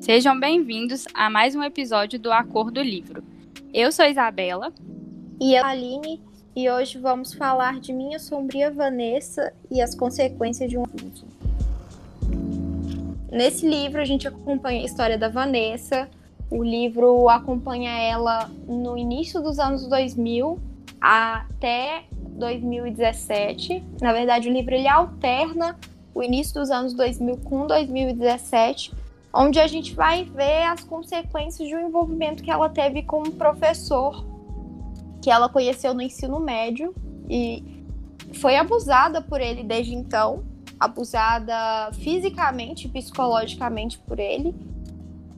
Sejam bem-vindos a mais um episódio do Acordo Livro. Eu sou Isabela. E eu, Aline, e hoje vamos falar de Minha Sombria Vanessa e as consequências de um abuso. Nesse livro, a gente acompanha a história da Vanessa. O livro acompanha ela no início dos anos 2000 até 2017. Na verdade, o livro ele alterna o início dos anos 2000 com 2017, onde a gente vai ver as consequências de um envolvimento que ela teve com um professor que ela conheceu no ensino médio e foi abusada por ele desde então, abusada fisicamente e psicologicamente por ele.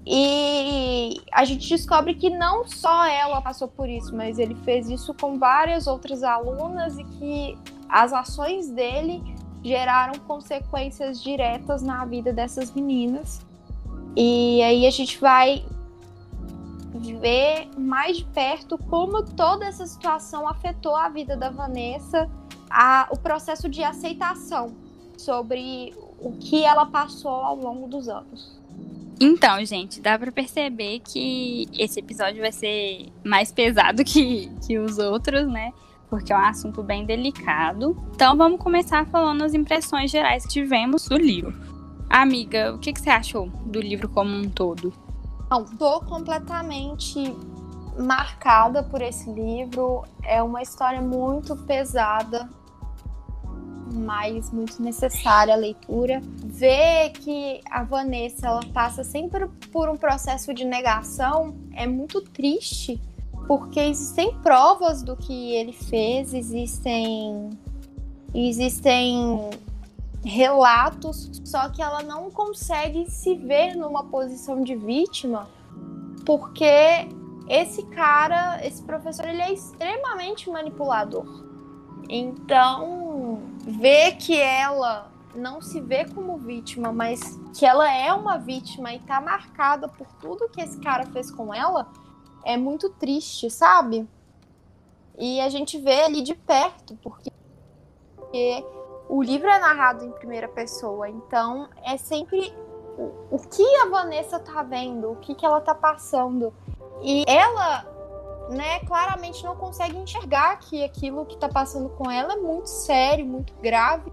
E a gente descobre que não só ela passou por isso, mas ele fez isso com várias outras alunas e que as ações dele geraram consequências diretas na vida dessas meninas. E aí a gente vai ver mais de perto como toda essa situação afetou a vida da Vanessa, a, o processo de aceitação sobre o que ela passou ao longo dos anos. Então, gente, dá para perceber que esse episódio vai ser mais pesado que, que os outros, né? Porque é um assunto bem delicado. Então, vamos começar falando as impressões gerais que tivemos do livro. Amiga, o que, que você achou do livro como um todo? Tô completamente marcada por esse livro. É uma história muito pesada, mas muito necessária a leitura. Ver que a Vanessa ela passa sempre por um processo de negação é muito triste, porque existem provas do que ele fez, existem existem relatos, só que ela não consegue se ver numa posição de vítima, porque esse cara, esse professor, ele é extremamente manipulador. Então, ver que ela não se vê como vítima, mas que ela é uma vítima e tá marcada por tudo que esse cara fez com ela, é muito triste, sabe? E a gente vê ali de perto, porque o livro é narrado em primeira pessoa, então é sempre o, o que a Vanessa tá vendo, o que, que ela tá passando. E ela né, claramente não consegue enxergar que aquilo que está passando com ela é muito sério, muito grave.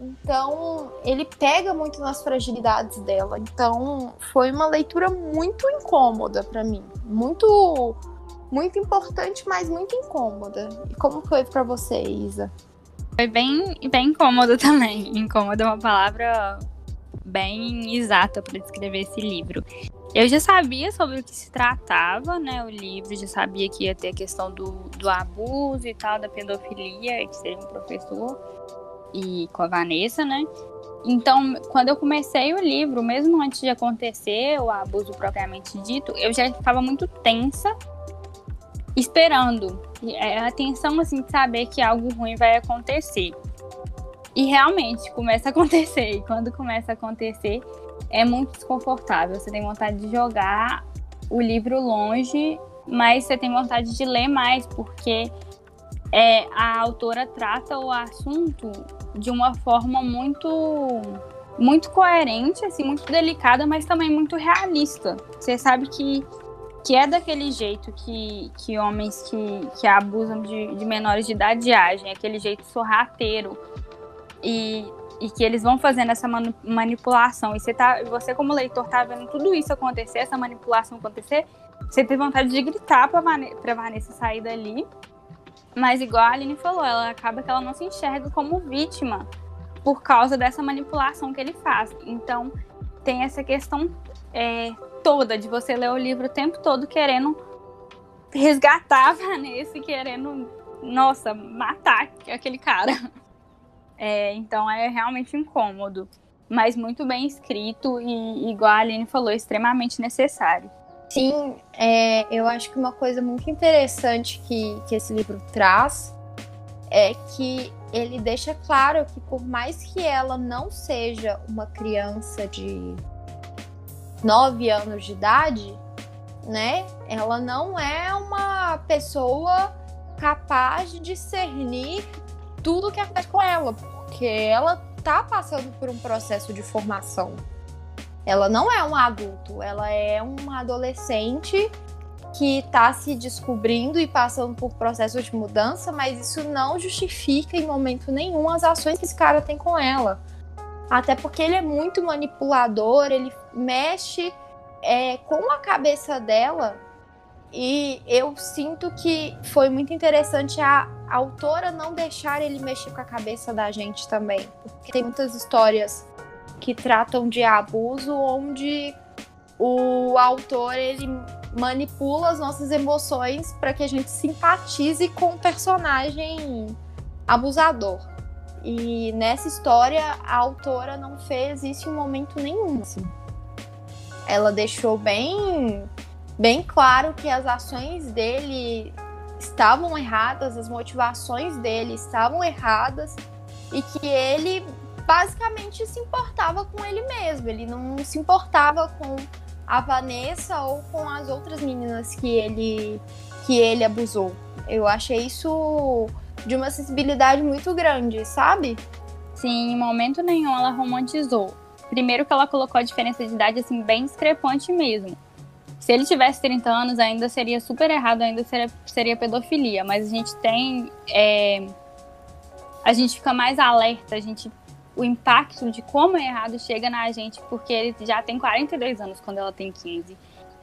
Então, ele pega muito nas fragilidades dela. Então, foi uma leitura muito incômoda para mim, muito muito importante, mas muito incômoda. E como foi para você, Isa? Foi bem bem incômodo também. Incômoda é uma palavra bem exata para descrever esse livro. Eu já sabia sobre o que se tratava, né? O livro, já sabia que ia ter a questão do, do abuso e tal, da pedofilia, que seria um professor, e com a Vanessa, né? Então, quando eu comecei o livro, mesmo antes de acontecer o abuso propriamente dito, eu já estava muito tensa, esperando. É, a tensão, assim, de saber que algo ruim vai acontecer. E realmente começa a acontecer. E quando começa a acontecer, é muito desconfortável. Você tem vontade de jogar o livro longe, mas você tem vontade de ler mais, porque é, a autora trata o assunto de uma forma muito muito coerente, assim, muito delicada, mas também muito realista. Você sabe que, que é daquele jeito que, que homens que, que abusam de, de menores de idade agem, aquele jeito sorrateiro. E e que eles vão fazendo essa manipulação. E você, tá, você, como leitor, tá vendo tudo isso acontecer, essa manipulação acontecer, você tem vontade de gritar pra, Vane pra Vanessa sair dali. Mas igual a Aline falou, ela acaba que ela não se enxerga como vítima por causa dessa manipulação que ele faz. Então, tem essa questão é, toda de você ler o livro o tempo todo querendo resgatar a Vanessa e querendo, nossa, matar aquele cara. É, então é realmente incômodo, mas muito bem escrito e, igual a Aline falou, extremamente necessário. Sim, é, eu acho que uma coisa muito interessante que, que esse livro traz é que ele deixa claro que por mais que ela não seja uma criança de 9 anos de idade, né? Ela não é uma pessoa capaz de discernir tudo que acontece com ela, porque ela tá passando por um processo de formação. Ela não é um adulto, ela é uma adolescente que está se descobrindo e passando por processos de mudança, mas isso não justifica em momento nenhum as ações que esse cara tem com ela. Até porque ele é muito manipulador, ele mexe é, com a cabeça dela e eu sinto que foi muito interessante a, a autora não deixar ele mexer com a cabeça da gente também. Porque tem muitas histórias que tratam de abuso onde o autor ele manipula as nossas emoções para que a gente simpatize com o personagem abusador. E nessa história a autora não fez isso em momento nenhum. Assim. Ela deixou bem bem claro que as ações dele estavam erradas, as motivações dele estavam erradas e que ele basicamente se importava com ele mesmo. Ele não se importava com a Vanessa ou com as outras meninas que ele que ele abusou. Eu achei isso de uma sensibilidade muito grande, sabe? Sim, em momento nenhum ela romantizou. Primeiro que ela colocou a diferença de idade assim bem discrepante mesmo. Se ele tivesse 30 anos, ainda seria super errado, ainda seria, seria pedofilia. Mas a gente tem. É, a gente fica mais alerta, a gente. O impacto de como é errado chega na gente, porque ele já tem 42 anos quando ela tem 15.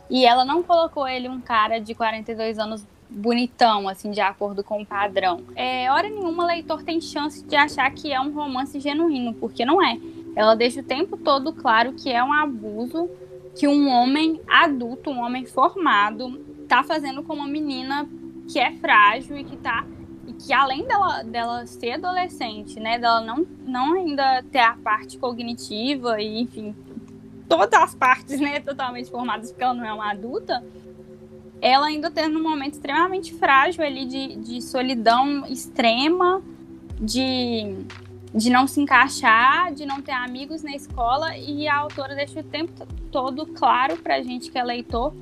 E ela não colocou ele um cara de 42 anos bonitão, assim, de acordo com o padrão. É, hora nenhuma leitor tem chance de achar que é um romance genuíno, porque não é. Ela deixa o tempo todo claro que é um abuso que um homem adulto, um homem formado, tá fazendo com uma menina que é frágil e que tá e que além dela, dela ser adolescente, né, dela não, não ainda ter a parte cognitiva e enfim, todas as partes, né, totalmente formadas porque ela não é uma adulta, ela ainda tendo um momento extremamente frágil ali de, de solidão extrema, de de não se encaixar, de não ter amigos na escola, e a autora deixa o tempo todo claro pra gente que é leitor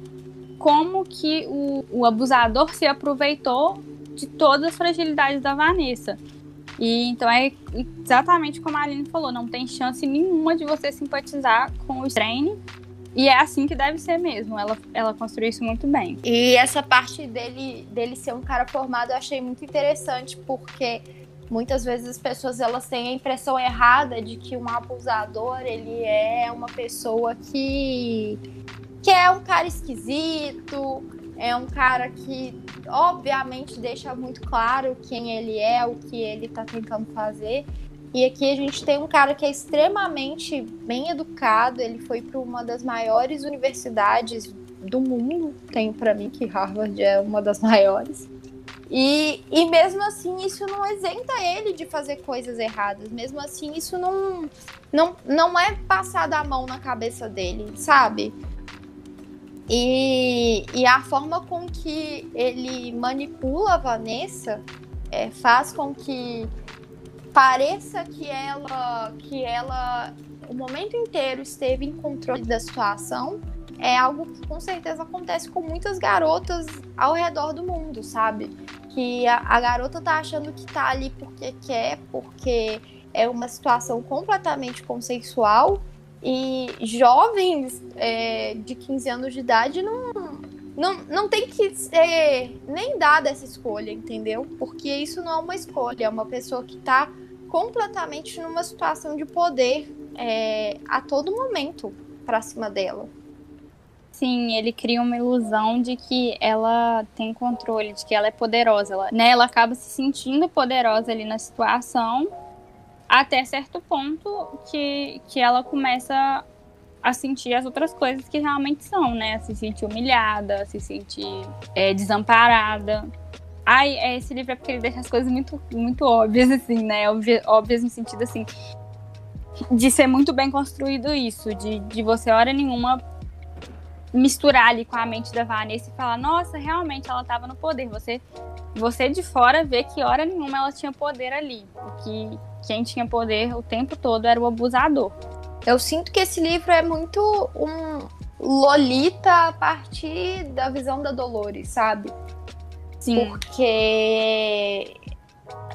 como que o, o abusador se aproveitou de todas as fragilidades da Vanessa. E então é exatamente como a Aline falou, não tem chance nenhuma de você simpatizar com o Strain. E é assim que deve ser mesmo. Ela, ela construiu isso muito bem. E essa parte dele, dele ser um cara formado eu achei muito interessante, porque muitas vezes as pessoas elas têm a impressão errada de que um abusador ele é uma pessoa que que é um cara esquisito, é um cara que obviamente deixa muito claro quem ele é, o que ele está tentando fazer. E aqui a gente tem um cara que é extremamente bem educado, ele foi para uma das maiores universidades do mundo, tenho para mim que Harvard é uma das maiores. E, e mesmo assim, isso não isenta ele de fazer coisas erradas. Mesmo assim, isso não, não, não é passar a mão na cabeça dele, sabe? E, e a forma com que ele manipula a Vanessa é, faz com que pareça que ela, que ela o momento inteiro esteve em controle da situação. É algo que com certeza acontece com muitas garotas ao redor do mundo, sabe? que a, a garota tá achando que tá ali porque quer, porque é uma situação completamente consensual e jovens é, de 15 anos de idade não, não, não tem que ser nem dada essa escolha, entendeu? Porque isso não é uma escolha, é uma pessoa que tá completamente numa situação de poder é, a todo momento para cima dela. Sim, ele cria uma ilusão de que ela tem controle, de que ela é poderosa. Ela, né, ela acaba se sentindo poderosa ali na situação, até certo ponto que, que ela começa a sentir as outras coisas que realmente são, né? A se sentir humilhada, a se sentir é, desamparada. Ai, é, esse livro é porque ele deixa as coisas muito, muito óbvias, assim, né? Óbvias no sentido, assim, de ser muito bem construído isso, de, de você, hora nenhuma, misturar ali com a mente da Vanessa e falar, nossa, realmente ela estava no poder. Você, você de fora vê que hora nenhuma ela tinha poder ali. Que quem tinha poder o tempo todo era o abusador. Eu sinto que esse livro é muito um Lolita a partir da visão da Dolores, sabe? Sim. Porque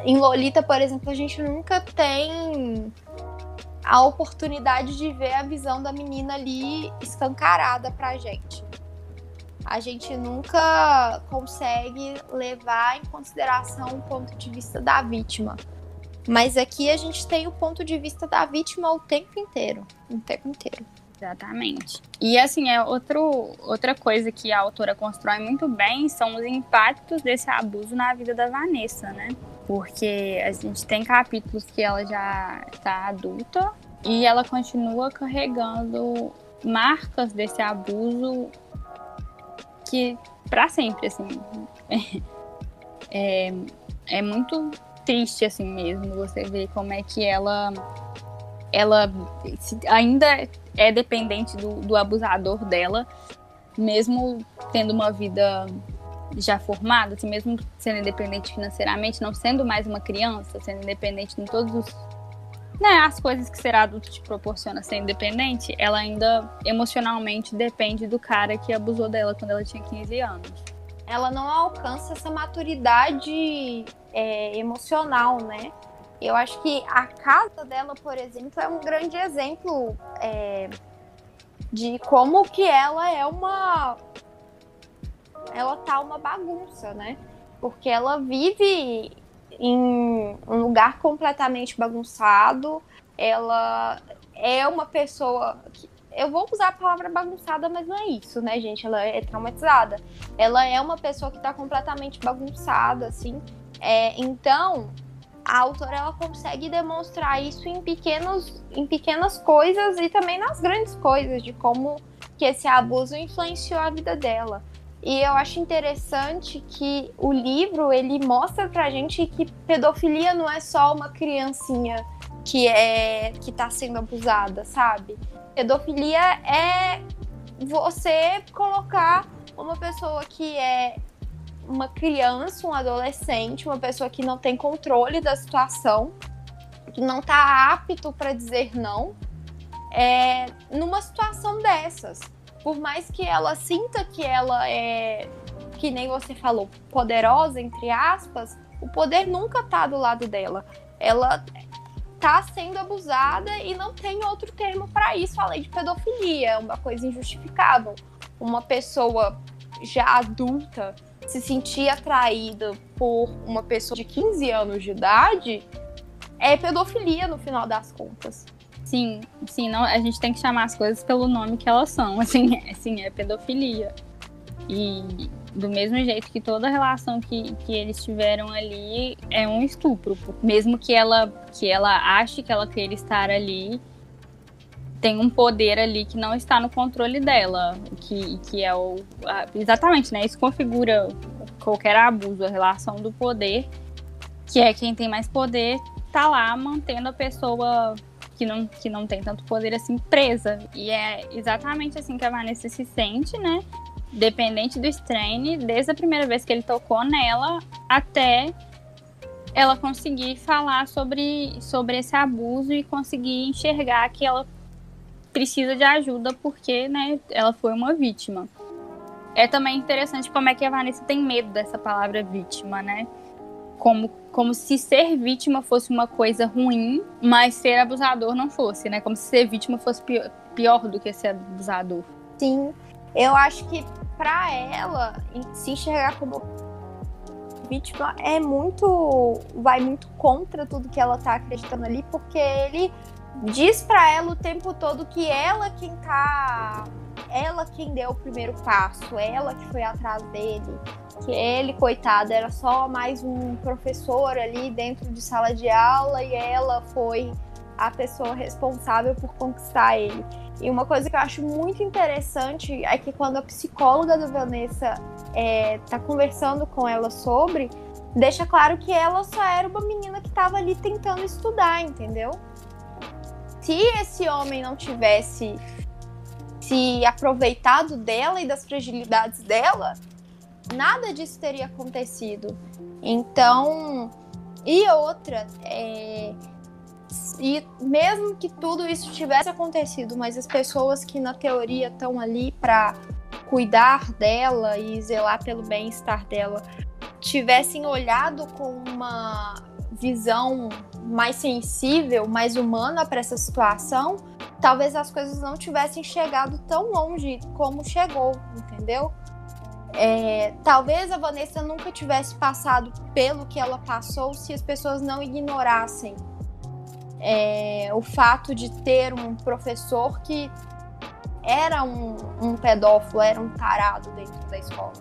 em Lolita, por exemplo, a gente nunca tem a oportunidade de ver a visão da menina ali escancarada pra gente. A gente nunca consegue levar em consideração o ponto de vista da vítima. Mas aqui a gente tem o ponto de vista da vítima o tempo inteiro. O tempo inteiro. Exatamente. E assim, é outro, outra coisa que a autora constrói muito bem são os impactos desse abuso na vida da Vanessa, né? Porque a gente tem capítulos que ela já está adulta e ela continua carregando marcas desse abuso que para sempre, assim. É, é muito triste assim mesmo você ver como é que ela ela ainda é dependente do, do abusador dela, mesmo tendo uma vida já formada, assim, mesmo sendo independente financeiramente, não sendo mais uma criança, sendo independente em todos os. Né, as coisas que ser adulto te proporciona ser independente, ela ainda emocionalmente depende do cara que abusou dela quando ela tinha 15 anos. Ela não alcança essa maturidade é, emocional, né? Eu acho que a casa dela, por exemplo, é um grande exemplo é, de como que ela é uma. Ela tá uma bagunça, né? Porque ela vive em um lugar completamente bagunçado. Ela é uma pessoa. Que, eu vou usar a palavra bagunçada, mas não é isso, né, gente? Ela é traumatizada. Ela é uma pessoa que tá completamente bagunçada, assim. É, então, a autora ela consegue demonstrar isso em pequenos em pequenas coisas e também nas grandes coisas de como que esse abuso influenciou a vida dela. E eu acho interessante que o livro ele mostra pra gente que pedofilia não é só uma criancinha que é que tá sendo abusada, sabe? Pedofilia é você colocar uma pessoa que é uma criança, um adolescente, uma pessoa que não tem controle da situação, que não está apto para dizer não, é, numa situação dessas. Por mais que ela sinta que ela é, que nem você falou, poderosa, entre aspas, o poder nunca tá do lado dela. Ela tá sendo abusada e não tem outro termo para isso além de pedofilia, é uma coisa injustificável. Uma pessoa já adulta se sentir atraída por uma pessoa de 15 anos de idade é pedofilia no final das contas. Sim, sim, não, a gente tem que chamar as coisas pelo nome que elas são, assim, é, assim, é pedofilia. E do mesmo jeito que toda relação que, que eles tiveram ali é um estupro, mesmo que ela que ela ache que ela queira estar ali, tem um poder ali que não está no controle dela, que, que é o. Exatamente, né? Isso configura qualquer abuso, a relação do poder, que é quem tem mais poder tá lá mantendo a pessoa que não, que não tem tanto poder assim presa. E é exatamente assim que a Vanessa se sente, né? Dependente do Strain, desde a primeira vez que ele tocou nela até ela conseguir falar sobre, sobre esse abuso e conseguir enxergar que ela precisa de ajuda porque, né, ela foi uma vítima. É também interessante como é que a Vanessa tem medo dessa palavra vítima, né? Como, como se ser vítima fosse uma coisa ruim, mas ser abusador não fosse, né? Como se ser vítima fosse pior, pior do que ser abusador. Sim, eu acho que para ela se enxergar como vítima é muito vai muito contra tudo que ela tá acreditando ali, porque ele diz para ela o tempo todo que ela quem tá ela quem deu o primeiro passo, ela que foi atrás dele, que ele, coitado, era só mais um professor ali dentro de sala de aula e ela foi a pessoa responsável por conquistar ele. E uma coisa que eu acho muito interessante é que quando a psicóloga da Vanessa é, tá conversando com ela sobre, deixa claro que ela só era uma menina que estava ali tentando estudar, entendeu? se esse homem não tivesse se aproveitado dela e das fragilidades dela, nada disso teria acontecido. Então, e outra, é, e mesmo que tudo isso tivesse acontecido, mas as pessoas que na teoria estão ali para cuidar dela e zelar pelo bem-estar dela tivessem olhado com uma visão mais sensível, mais humana para essa situação, talvez as coisas não tivessem chegado tão longe como chegou, entendeu? É, talvez a Vanessa nunca tivesse passado pelo que ela passou se as pessoas não ignorassem é, o fato de ter um professor que era um, um pedófilo, era um tarado dentro da escola.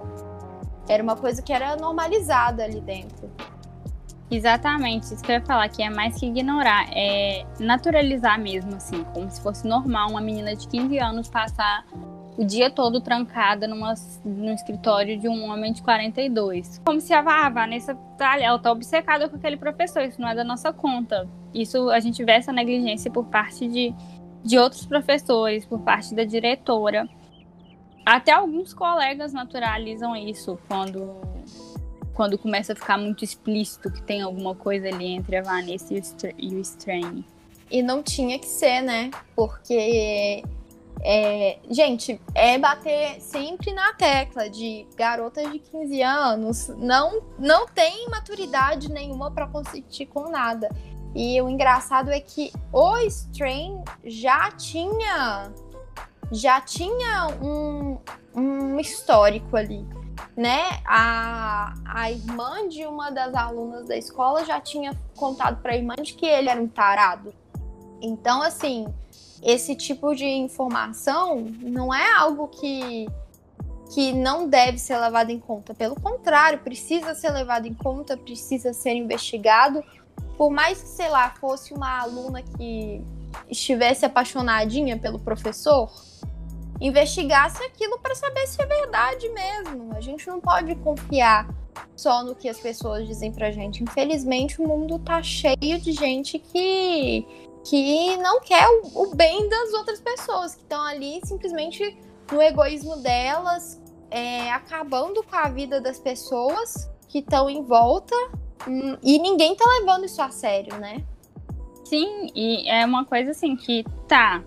Era uma coisa que era normalizada ali dentro. Exatamente, isso que eu ia falar, que é mais que ignorar, é naturalizar mesmo, assim, como se fosse normal uma menina de 15 anos passar o dia todo trancada numa, no escritório de um homem de 42. Como se a, a Vanessa tá, ela tá obcecada com aquele professor, isso não é da nossa conta. Isso a gente vê essa negligência por parte de, de outros professores, por parte da diretora. Até alguns colegas naturalizam isso quando quando começa a ficar muito explícito que tem alguma coisa ali entre a Vanessa e o Strain. E não tinha que ser, né? Porque é, gente, é bater sempre na tecla de garotas de 15 anos não, não tem maturidade nenhuma para competir com nada. E o engraçado é que o Strain já tinha já tinha um, um histórico ali né? A, a irmã de uma das alunas da escola já tinha contado para a irmã de que ele era um tarado. Então, assim, esse tipo de informação não é algo que que não deve ser levado em conta. Pelo contrário, precisa ser levado em conta, precisa ser investigado. Por mais que, sei lá, fosse uma aluna que estivesse apaixonadinha pelo professor, investigasse aquilo para saber se é verdade mesmo. A gente não pode confiar só no que as pessoas dizem pra gente. Infelizmente, o mundo tá cheio de gente que que não quer o, o bem das outras pessoas, que estão ali simplesmente no egoísmo delas, é, acabando com a vida das pessoas que estão em volta hum, e ninguém tá levando isso a sério, né? Sim, e é uma coisa assim que tá,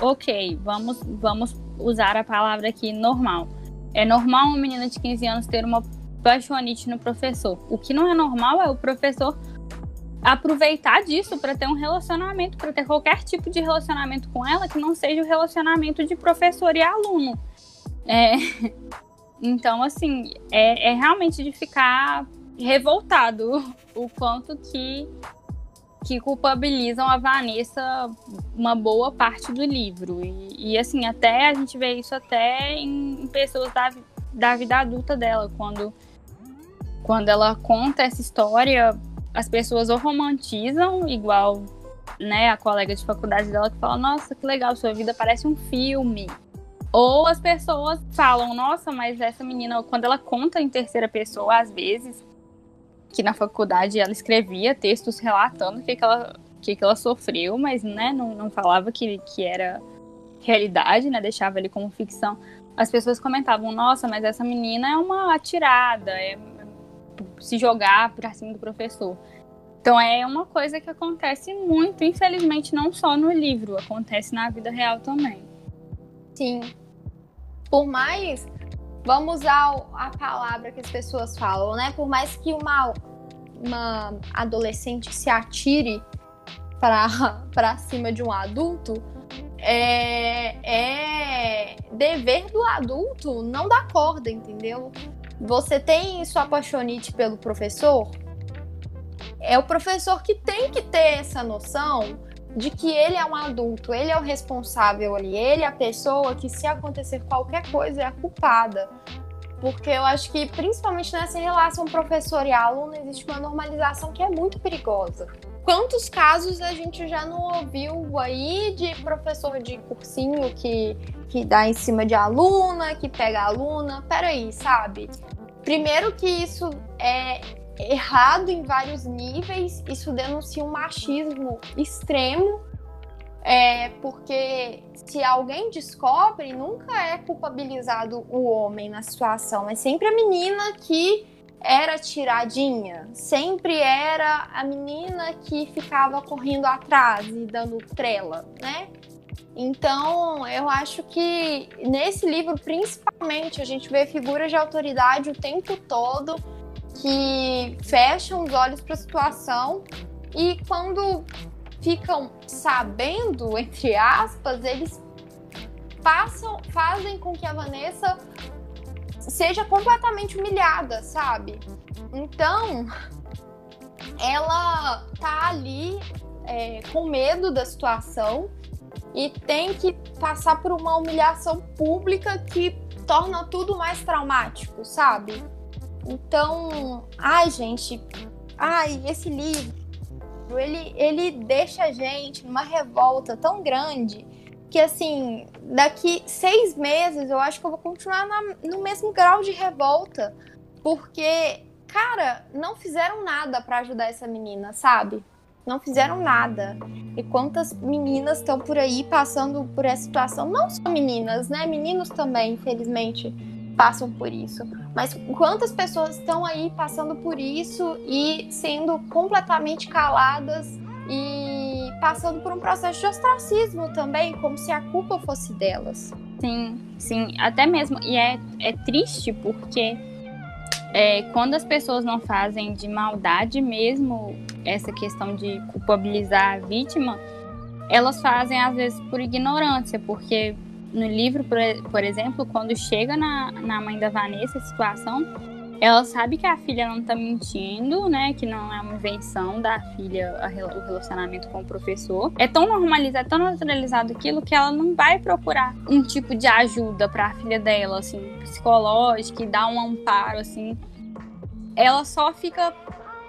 ok, vamos, vamos usar a palavra aqui normal. É normal uma menina de 15 anos ter uma paixonite no professor. O que não é normal é o professor aproveitar disso para ter um relacionamento, para ter qualquer tipo de relacionamento com ela que não seja o relacionamento de professor e aluno. É... Então, assim, é, é realmente de ficar revoltado o quanto que que culpabilizam a Vanessa uma boa parte do livro. E, e assim, até a gente vê isso até em, pessoas da, da vida adulta dela, quando, quando ela conta essa história, as pessoas ou romantizam, igual né, a colega de faculdade dela que fala, nossa, que legal, sua vida parece um filme. Ou as pessoas falam, nossa, mas essa menina, quando ela conta em terceira pessoa, às vezes, que na faculdade ela escrevia textos relatando o que, que, ela, que, que ela sofreu, mas né, não, não falava que, que era realidade, né? Deixava ele como ficção. As pessoas comentavam, nossa, mas essa menina é uma atirada, é se jogar pra cima do professor. Então é uma coisa que acontece muito, infelizmente, não só no livro, acontece na vida real também. Sim. Por mais vamos usar a palavra que as pessoas falam, né? Por mais que uma, uma adolescente se atire para cima de um adulto, é, é dever do adulto não dar corda, entendeu? Você tem sua apaixonite pelo professor? É o professor que tem que ter essa noção de que ele é um adulto, ele é o responsável ali, ele é a pessoa que, se acontecer qualquer coisa, é a culpada. Porque eu acho que, principalmente nessa relação professor e aluno, existe uma normalização que é muito perigosa. Quantos casos a gente já não ouviu aí de professor de cursinho que, que dá em cima de aluna, que pega aluna? Peraí, sabe? Primeiro que isso é errado em vários níveis, isso denuncia um machismo extremo, é, porque se alguém descobre, nunca é culpabilizado o homem na situação, é sempre a menina que era tiradinha, sempre era a menina que ficava correndo atrás e dando trela, né? Então, eu acho que nesse livro, principalmente, a gente vê figuras de autoridade o tempo todo que fecham os olhos para a situação E quando ficam sabendo, entre aspas, eles passam, fazem com que a Vanessa seja completamente humilhada, sabe? Então, ela tá ali é, com medo da situação e tem que passar por uma humilhação pública que torna tudo mais traumático, sabe? Então, ai, gente, ai, esse livro, ele, ele deixa a gente numa revolta tão grande que, assim, daqui seis meses eu acho que eu vou continuar na, no mesmo grau de revolta, porque, cara, não fizeram nada para ajudar essa menina, sabe? Não fizeram nada. E quantas meninas estão por aí passando por essa situação? Não só meninas, né? Meninos também, infelizmente passam por isso. Mas quantas pessoas estão aí passando por isso e sendo completamente caladas e passando por um processo de ostracismo também, como se a culpa fosse delas. Sim, sim, até mesmo. E é, é triste porque é, quando as pessoas não fazem de maldade mesmo essa questão de culpabilizar a vítima, elas fazem às vezes por ignorância, porque no livro, por, por exemplo, quando chega na, na mãe da Vanessa a situação, ela sabe que a filha não tá mentindo, né? Que não é uma invenção da filha o relacionamento com o professor. É tão normalizado, é tão naturalizado aquilo que ela não vai procurar um tipo de ajuda para a filha dela, assim, psicológica e dar um amparo, assim. Ela só fica.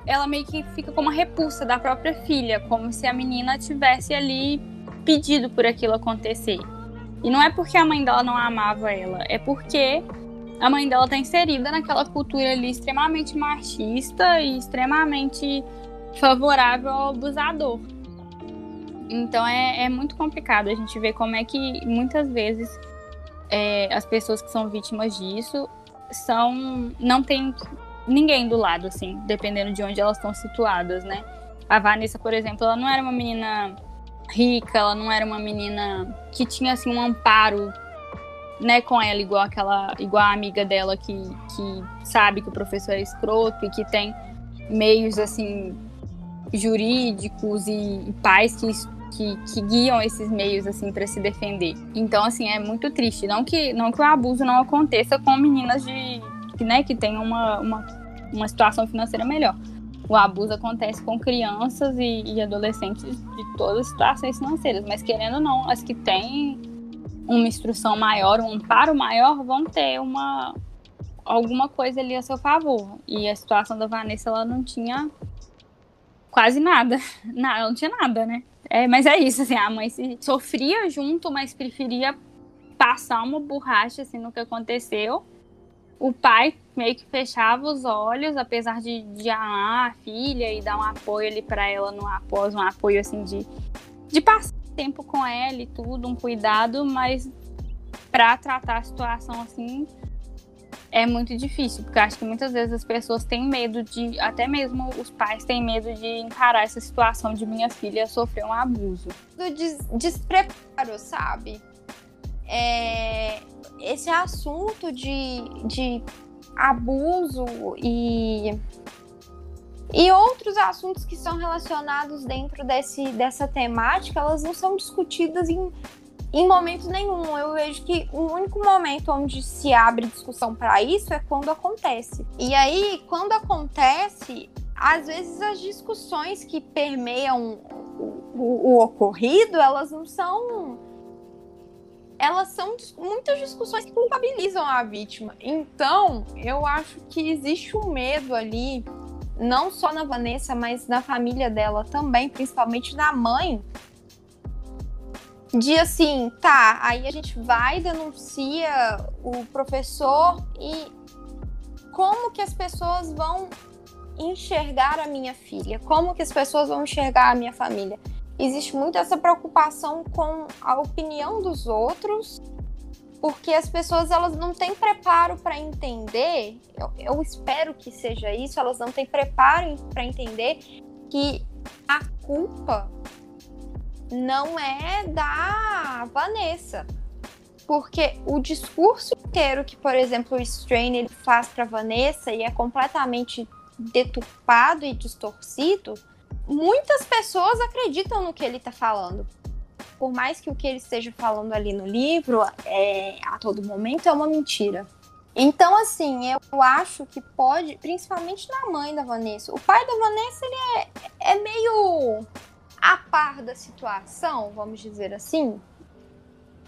Ela meio que fica como uma repulsa da própria filha, como se a menina tivesse ali pedido por aquilo acontecer. E não é porque a mãe dela não amava ela, é porque a mãe dela tá inserida naquela cultura ali extremamente machista e extremamente favorável ao abusador. Então é, é muito complicado a gente ver como é que muitas vezes é, as pessoas que são vítimas disso são não tem ninguém do lado assim, dependendo de onde elas estão situadas, né? A Vanessa, por exemplo, ela não era uma menina rica, ela não era uma menina que tinha assim um amparo, né, com ela igual aquela, igual a amiga dela que, que sabe que o professor é escroto e que tem meios assim jurídicos e, e pais que, que, que guiam esses meios assim para se defender. Então assim é muito triste, não que não que o abuso não aconteça com meninas de né, que tem uma, uma, uma situação financeira melhor o abuso acontece com crianças e, e, adolescentes de todas as situações financeiras, mas querendo ou não, as que têm uma instrução maior, um amparo maior, vão ter uma alguma coisa ali a seu favor. E a situação da Vanessa, ela não tinha quase nada, não, não tinha nada, né? É, mas é isso, assim, a mãe sofria junto, mas preferia passar uma borracha assim no que aconteceu o pai meio que fechava os olhos, apesar de, de amar a filha e dar um apoio ali para ela no após um apoio assim de, de passar tempo com ela e tudo, um cuidado, mas para tratar a situação assim é muito difícil, porque acho que muitas vezes as pessoas têm medo de, até mesmo os pais têm medo de encarar essa situação de minha filha sofrer um abuso. Do des despreparo, sabe? É, esse assunto de, de abuso e, e outros assuntos que são relacionados dentro desse, dessa temática, elas não são discutidas em, em momento nenhum. Eu vejo que o único momento onde se abre discussão para isso é quando acontece. E aí, quando acontece, às vezes as discussões que permeiam o, o, o ocorrido, elas não são elas são muitas discussões que culpabilizam a vítima. Então, eu acho que existe um medo ali, não só na Vanessa, mas na família dela também, principalmente na mãe, de assim, tá, aí a gente vai, denuncia o professor e como que as pessoas vão enxergar a minha filha? Como que as pessoas vão enxergar a minha família? Existe muito essa preocupação com a opinião dos outros, porque as pessoas elas não têm preparo para entender. Eu, eu, espero que seja isso. Elas não têm preparo para entender que a culpa não é da Vanessa. Porque o discurso inteiro que, por exemplo, o Strain ele faz para Vanessa e é completamente deturpado e distorcido, muitas pessoas acreditam no que ele está falando. Por mais que o que ele esteja falando ali no livro, é, a todo momento, é uma mentira. Então, assim, eu acho que pode, principalmente na mãe da Vanessa. O pai da Vanessa, ele é, é meio a par da situação, vamos dizer assim.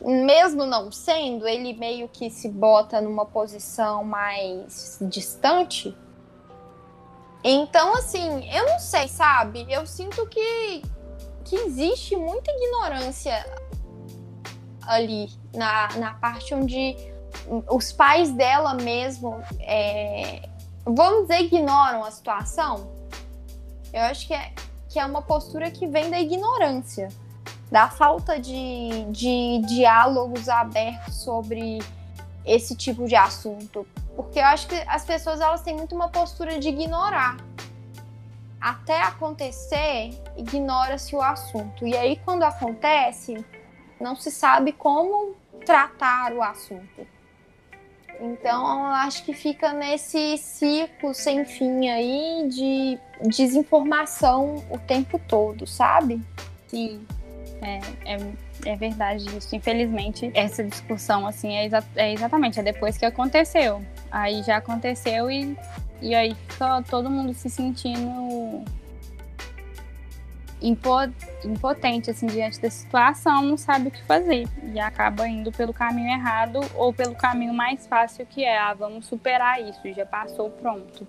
Mesmo não sendo, ele meio que se bota numa posição mais distante. Então, assim, eu não sei, sabe? Eu sinto que, que existe muita ignorância ali na, na parte onde os pais dela mesmo, é, vamos dizer, ignoram a situação. Eu acho que é, que é uma postura que vem da ignorância, da falta de, de diálogos abertos sobre esse tipo de assunto. Porque eu acho que as pessoas elas têm muito uma postura de ignorar. Até acontecer, ignora-se o assunto. E aí, quando acontece, não se sabe como tratar o assunto. Então, acho que fica nesse ciclo sem fim aí de desinformação o tempo todo, sabe? Sim, é, é, é verdade isso. Infelizmente, essa discussão, assim, é, exa é exatamente, é depois que aconteceu. Aí já aconteceu e, e aí fica todo mundo se sentindo impotente assim diante da situação, não sabe o que fazer e acaba indo pelo caminho errado ou pelo caminho mais fácil que é, ah, vamos superar isso, já passou, pronto.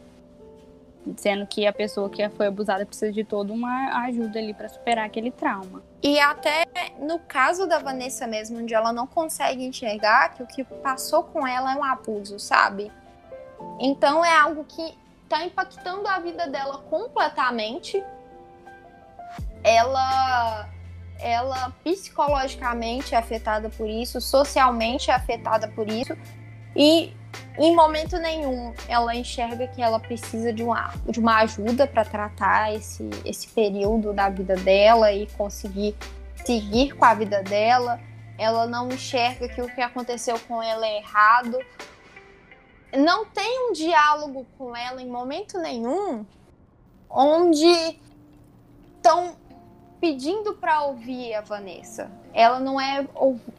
Sendo que a pessoa que foi abusada precisa de toda uma ajuda ali para superar aquele trauma. E até no caso da Vanessa mesmo, onde ela não consegue enxergar que o que passou com ela é um abuso, sabe? Então é algo que tá impactando a vida dela completamente ela ela psicologicamente é afetada por isso, socialmente é afetada por isso e em momento nenhum ela enxerga que ela precisa de uma, de uma ajuda para tratar esse, esse período da vida dela e conseguir seguir com a vida dela. Ela não enxerga que o que aconteceu com ela é errado. Não tem um diálogo com ela em momento nenhum onde estão pedindo para ouvir a Vanessa. Ela não é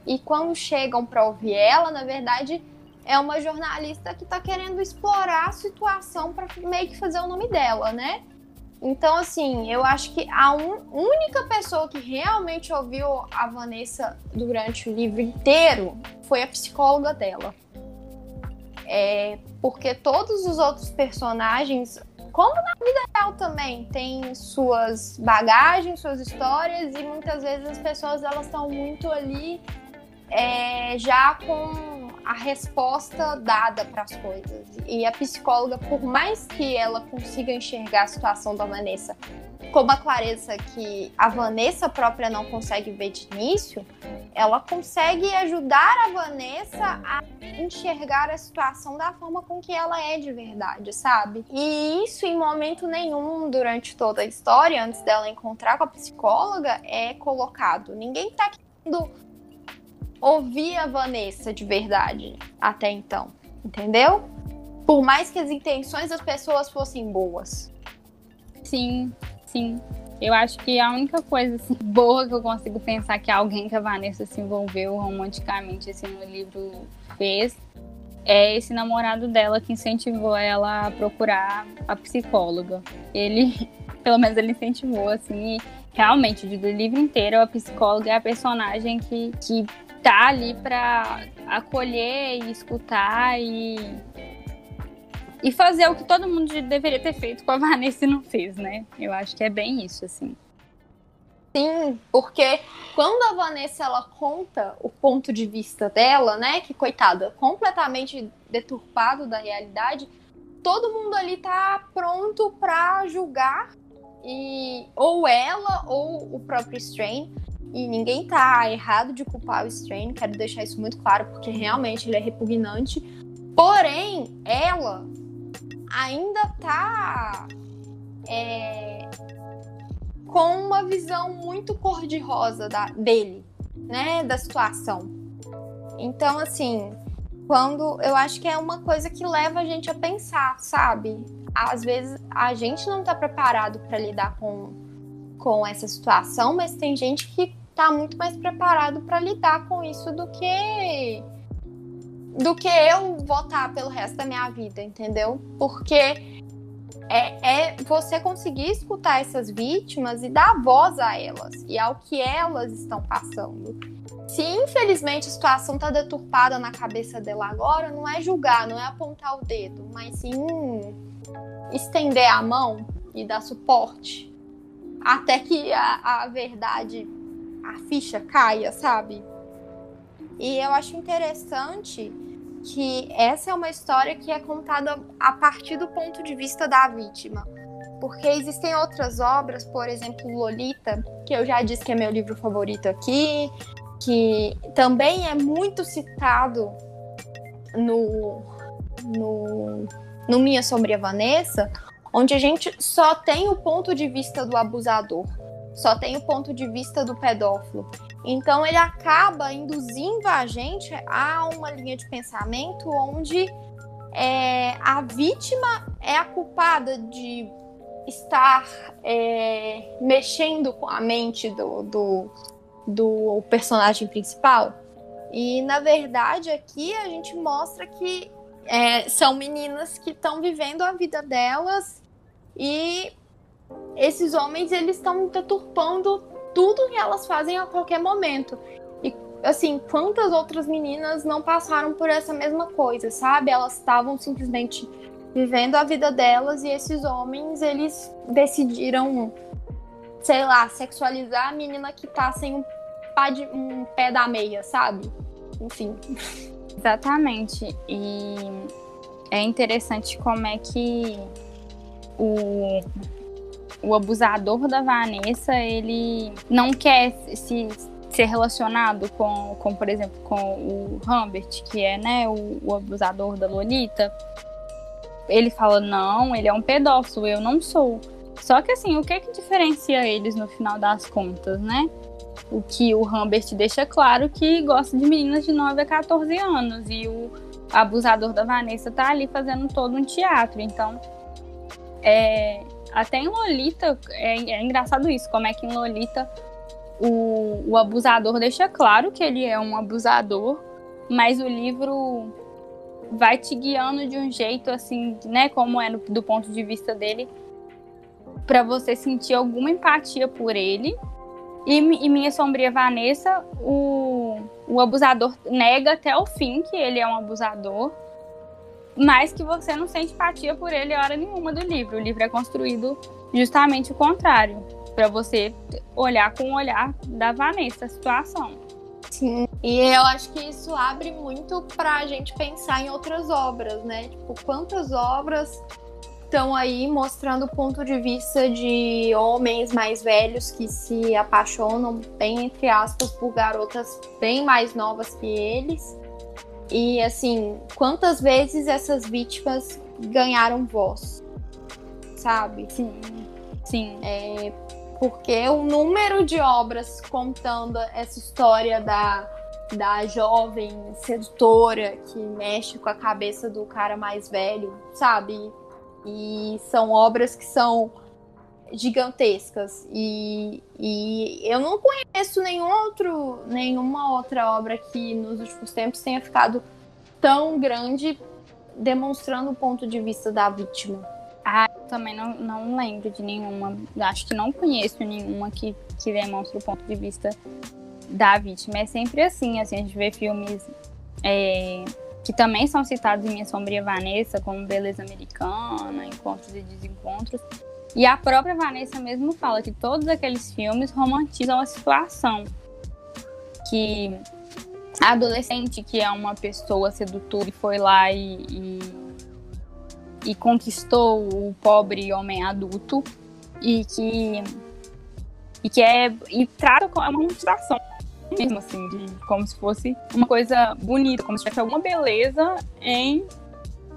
e quando chegam para ouvir ela, na verdade, é uma jornalista que está querendo explorar a situação para meio que fazer o nome dela, né? Então, assim, eu acho que a un... única pessoa que realmente ouviu a Vanessa durante o livro inteiro foi a psicóloga dela. É, porque todos os outros personagens como na vida real também, tem suas bagagens, suas histórias e muitas vezes as pessoas elas estão muito ali é, já com a resposta dada para as coisas. E a psicóloga, por mais que ela consiga enxergar a situação da Vanessa com uma clareza que a Vanessa própria não consegue ver de início, ela consegue ajudar a Vanessa a enxergar a situação da forma com que ela é de verdade, sabe? E isso em momento nenhum durante toda a história, antes dela encontrar com a psicóloga, é colocado. Ninguém tá querendo ouvir a Vanessa de verdade até então, entendeu? Por mais que as intenções das pessoas fossem boas. Sim, sim. Eu acho que a única coisa assim, boa que eu consigo pensar que alguém que a Vanessa se envolveu romanticamente assim, no livro fez é esse namorado dela que incentivou ela a procurar a psicóloga. Ele, pelo menos, ele incentivou, assim, realmente, do livro inteiro, a psicóloga é a personagem que, que tá ali para acolher e escutar e e fazer o que todo mundo deveria ter feito com a Vanessa e não fez, né? Eu acho que é bem isso, assim. Sim, porque quando a Vanessa ela conta o ponto de vista dela, né, que coitada, completamente deturpado da realidade, todo mundo ali tá pronto para julgar e ou ela ou o próprio Strain. E ninguém tá errado de culpar o Strain, quero deixar isso muito claro, porque realmente ele é repugnante. Porém, ela ainda tá é, com uma visão muito cor-de-rosa dele, né? Da situação. Então, assim, quando eu acho que é uma coisa que leva a gente a pensar, sabe? Às vezes a gente não tá preparado para lidar com com essa situação, mas tem gente que tá muito mais preparado para lidar com isso do que do que eu votar pelo resto da minha vida, entendeu? Porque é, é, você conseguir escutar essas vítimas e dar voz a elas e ao que elas estão passando. Se infelizmente a situação está deturpada na cabeça dela agora, não é julgar, não é apontar o dedo, mas sim estender a mão e dar suporte até que a, a verdade, a ficha caia, sabe? E eu acho interessante que essa é uma história que é contada a partir do ponto de vista da vítima. Porque existem outras obras, por exemplo, Lolita, que eu já disse que é meu livro favorito aqui, que também é muito citado no, no, no Minha Sombria Vanessa, onde a gente só tem o ponto de vista do abusador, só tem o ponto de vista do pedófilo. Então ele acaba induzindo a gente a uma linha de pensamento onde é, a vítima é a culpada de estar é, mexendo com a mente do, do, do personagem principal. E na verdade aqui a gente mostra que é, são meninas que estão vivendo a vida delas e esses homens eles estão deturpando tudo que elas fazem a qualquer momento. E assim, quantas outras meninas não passaram por essa mesma coisa, sabe? Elas estavam simplesmente vivendo a vida delas e esses homens, eles decidiram, sei lá, sexualizar a menina que tá sem um, de, um pé da meia, sabe? Enfim. Exatamente. E é interessante como é que o o abusador da Vanessa, ele não quer se ser relacionado com, com por exemplo, com o Humbert, que é, né, o, o abusador da Lolita. Ele fala, não, ele é um pedófilo, eu não sou. Só que assim, o que é que diferencia eles no final das contas, né? O que o Humbert deixa claro que gosta de meninas de 9 a 14 anos. E o abusador da Vanessa tá ali fazendo todo um teatro. Então, é, até em Lolita, é, é engraçado isso, como é que em Lolita o, o abusador deixa claro que ele é um abusador, mas o livro vai te guiando de um jeito assim, né, como é no, do ponto de vista dele, para você sentir alguma empatia por ele. E, e, minha sombria Vanessa, o, o abusador nega até o fim que ele é um abusador mas que você não sente empatia por ele hora nenhuma do livro. O livro é construído justamente o contrário, para você olhar com o olhar da Vanessa a situação. Sim, e eu acho que isso abre muito para a gente pensar em outras obras, né? Tipo, quantas obras estão aí mostrando o ponto de vista de homens mais velhos que se apaixonam, bem entre aspas, por garotas bem mais novas que eles e assim, quantas vezes essas vítimas ganharam voz? Sabe? Sim. Sim. É, porque o número de obras contando essa história da, da jovem sedutora que mexe com a cabeça do cara mais velho, sabe? E são obras que são gigantescas e, e eu não conheço nenhum outro, nenhuma outra obra que nos últimos tempos tenha ficado tão grande demonstrando o ponto de vista da vítima. Ah, também não, não lembro de nenhuma, acho que não conheço nenhuma que, que demonstre o ponto de vista da vítima. É sempre assim, assim, a gente vê filmes é, que também são citados em Minha Sombria Vanessa, como Beleza Americana, Encontros e Desencontros, e a própria Vanessa mesmo fala que todos aqueles filmes romantizam a situação. Que a adolescente, que é uma pessoa sedutora e foi lá e, e, e conquistou o pobre homem adulto e que e que é e trata como uma situação mesmo assim, de, como se fosse uma coisa bonita, como se tivesse alguma beleza em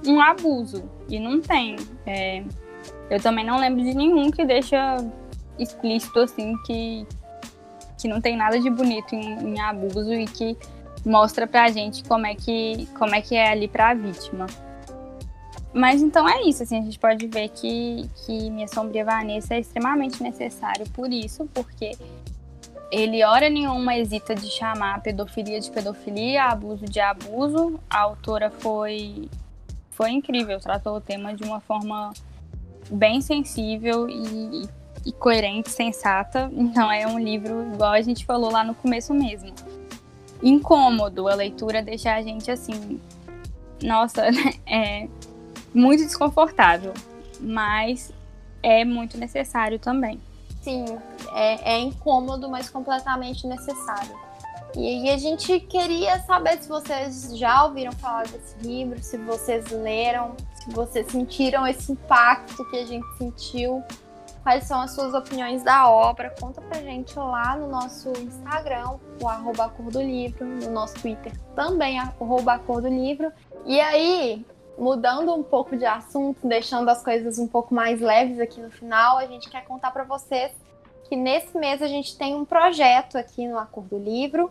um abuso e não tem. É, eu também não lembro de nenhum que deixa explícito assim que, que não tem nada de bonito em, em abuso e que mostra pra gente como é que, como é, que é ali pra vítima. Mas então é isso, assim, a gente pode ver que, que Minha Sombria Vanessa é extremamente necessário por isso, porque ele hora nenhuma hesita de chamar pedofilia de pedofilia, abuso de abuso. A autora foi foi incrível, tratou o tema de uma forma bem sensível e, e coerente, sensata. Então é um livro, igual a gente falou lá no começo mesmo. Incômodo, a leitura deixa a gente assim, nossa, é muito desconfortável, mas é muito necessário também. Sim, é, é incômodo, mas completamente necessário. E, e a gente queria saber se vocês já ouviram falar desse livro, se vocês leram, vocês sentiram esse impacto que a gente sentiu, quais são as suas opiniões da obra. Conta pra gente lá no nosso Instagram, o arroba cor do livro, no nosso Twitter também, arroba cor do livro. E aí, mudando um pouco de assunto, deixando as coisas um pouco mais leves aqui no final, a gente quer contar para vocês que nesse mês a gente tem um projeto aqui no Acordo Livro,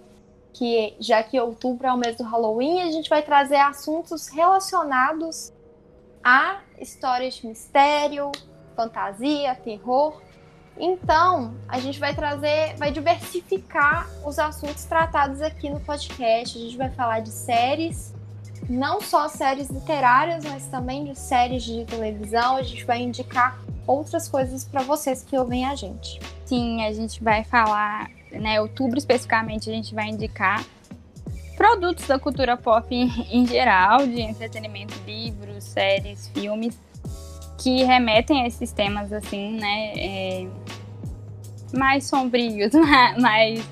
que já que outubro é o mês do Halloween, a gente vai trazer assuntos relacionados a histórias de mistério, fantasia, terror. Então, a gente vai trazer, vai diversificar os assuntos tratados aqui no podcast. A gente vai falar de séries, não só séries literárias, mas também de séries de televisão. A gente vai indicar outras coisas para vocês que ouvem a gente. Sim, a gente vai falar, né, outubro especificamente, a gente vai indicar produtos da cultura pop em, em geral, de entretenimento, livros, séries, filmes, que remetem a esses temas assim, né, é, mais sombrios, mais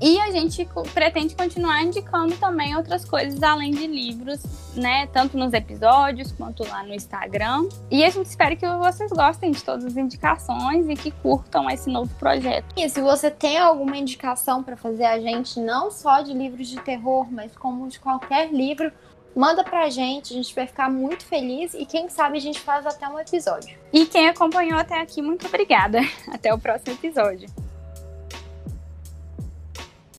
e a gente pretende continuar indicando também outras coisas além de livros, né? Tanto nos episódios quanto lá no Instagram. E a gente espera que vocês gostem de todas as indicações e que curtam esse novo projeto. E se você tem alguma indicação para fazer a gente, não só de livros de terror, mas como de qualquer livro, manda pra gente, a gente vai ficar muito feliz e quem sabe a gente faz até um episódio. E quem acompanhou até aqui, muito obrigada. Até o próximo episódio.